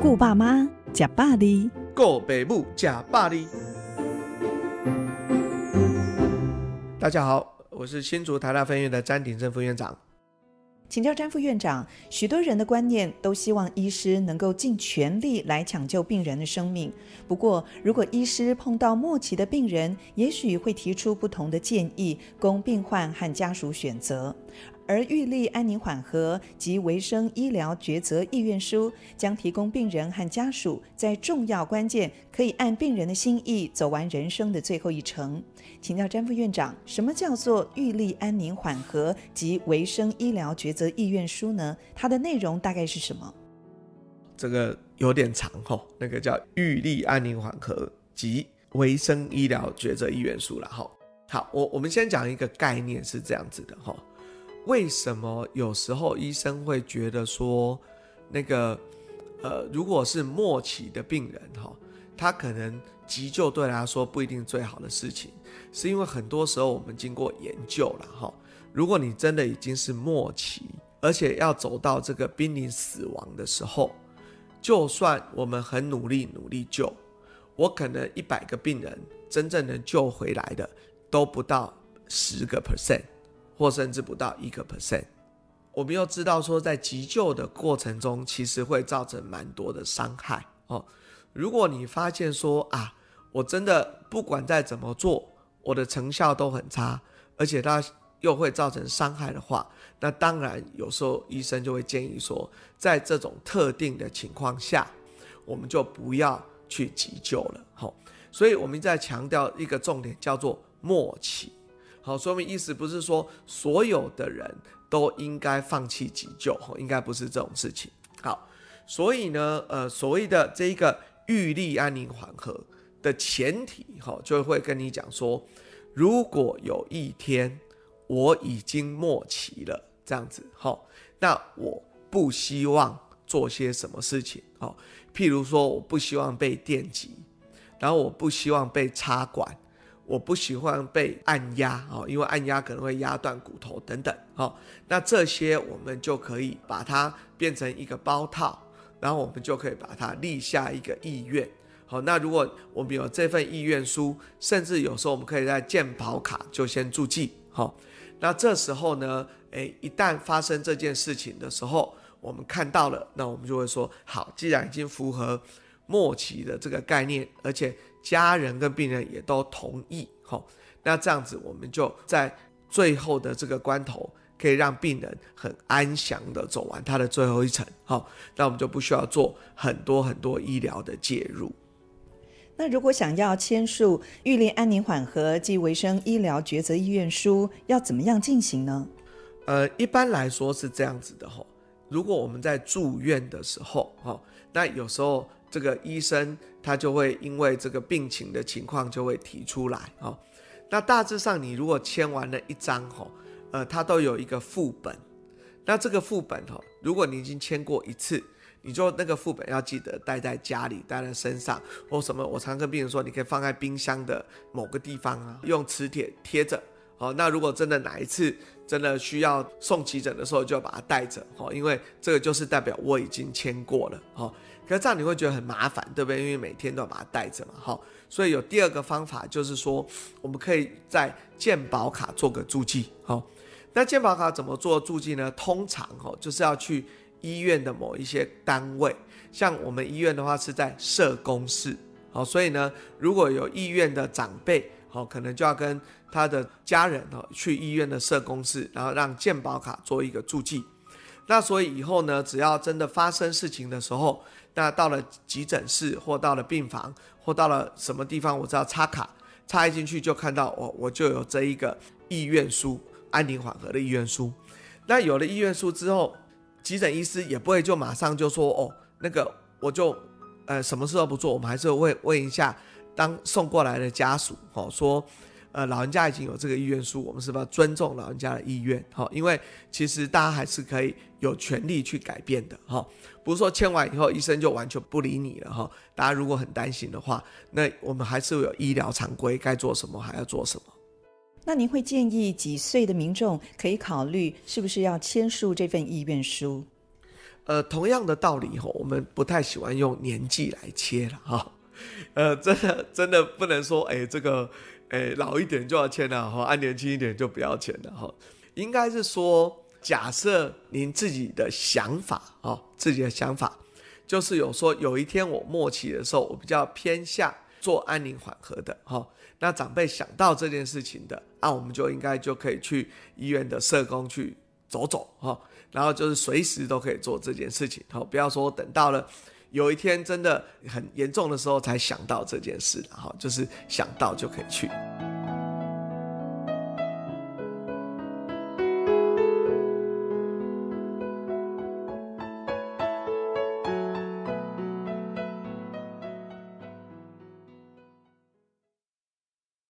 顾爸妈，吃百里，顾北母，吃百里。大家好，我是新竹台大分院的詹鼎正副院长。请教詹副院长，许多人的观念都希望医师能够尽全力来抢救病人的生命。不过，如果医师碰到末期的病人，也许会提出不同的建议，供病患和家属选择。而预立安宁缓和及维生医疗抉择意愿书将提供病人和家属在重要关键可以按病人的心意走完人生的最后一程。请教詹副院长，什么叫做预立安宁缓和及维生医疗抉择意愿书呢？它的内容大概是什么？这个有点长吼，那个叫预立安宁缓和及维生医疗抉择意愿书了哈。好，我我们先讲一个概念是这样子的吼。为什么有时候医生会觉得说，那个，呃，如果是末期的病人哈，他可能急救对他说不一定最好的事情，是因为很多时候我们经过研究了哈，如果你真的已经是末期，而且要走到这个濒临死亡的时候，就算我们很努力努力救，我可能一百个病人真正能救回来的都不到十个 percent。或甚至不到一个 percent，我们又知道说，在急救的过程中，其实会造成蛮多的伤害哦。如果你发现说啊，我真的不管再怎么做，我的成效都很差，而且它又会造成伤害的话，那当然有时候医生就会建议说，在这种特定的情况下，我们就不要去急救了。好，所以我们在强调一个重点，叫做末期。好，说明意思不是说所有的人都应该放弃急救，应该不是这种事情。好，所以呢，呃，所谓的这一个预立安宁缓和的前提，哈，就会跟你讲说，如果有一天我已经末期了，这样子，哈，那我不希望做些什么事情，哦，譬如说我不希望被电击，然后我不希望被插管。我不喜欢被按压哦，因为按压可能会压断骨头等等哦。那这些我们就可以把它变成一个包套，然后我们就可以把它立下一个意愿。好，那如果我们有这份意愿书，甚至有时候我们可以在健保卡就先注记。好，那这时候呢，诶，一旦发生这件事情的时候，我们看到了，那我们就会说，好，既然已经符合末期的这个概念，而且。家人跟病人也都同意，吼，那这样子我们就在最后的这个关头，可以让病人很安详的走完他的最后一程，好，那我们就不需要做很多很多医疗的介入。那如果想要签署预立安宁缓和及维生医疗抉择意愿书，要怎么样进行呢？呃，一般来说是这样子的，吼，如果我们在住院的时候，哈，那有时候。这个医生他就会因为这个病情的情况就会提出来哦。那大致上你如果签完了一张哈，呃，他都有一个副本。那这个副本哈，如果你已经签过一次，你就那个副本要记得带在家里，带在身上或什么。我常跟病人说，你可以放在冰箱的某个地方啊，用磁铁贴着。好，那如果真的哪一次真的需要送急诊的时候，就要把它带着。哦，因为这个就是代表我已经签过了。哦。可是这样你会觉得很麻烦，对不对？因为每天都要把它带着嘛，哈。所以有第二个方法，就是说我们可以在健保卡做个注记，哈。那健保卡怎么做注记呢？通常哈，就是要去医院的某一些单位，像我们医院的话是在社工室，好，所以呢，如果有意愿的长辈，哦，可能就要跟他的家人哦去医院的社工室，然后让健保卡做一个注记。那所以以后呢，只要真的发生事情的时候，那到了急诊室或到了病房或到了什么地方，我只要插卡插进去就看到我我就有这一个意愿书，安宁缓和的意愿书。那有了意愿书之后，急诊医师也不会就马上就说哦，那个我就呃什么事都不做，我们还是会问问一下当送过来的家属哦说。呃，老人家已经有这个意愿书，我们是不是要尊重老人家的意愿？哈，因为其实大家还是可以有权利去改变的，哈，不是说签完以后医生就完全不理你了，哈。大家如果很担心的话，那我们还是有医疗常规，该做什么还要做什么。那您会建议几岁的民众可以考虑是不是要签署这份意愿书？呃，同样的道理哈，我们不太喜欢用年纪来切了哈。呃，真的真的不能说，哎，这个，哎，老一点就要签了哈，按年轻一点就不要签了哈。应该是说，假设您自己的想法啊，自己的想法，就是有说有一天我末期的时候，我比较偏向做安宁缓和的哈。那长辈想到这件事情的，那我们就应该就可以去医院的社工去走走哈。然后就是随时都可以做这件事情，好，不要说等到了有一天真的很严重的时候才想到这件事，然后就是想到就可以去。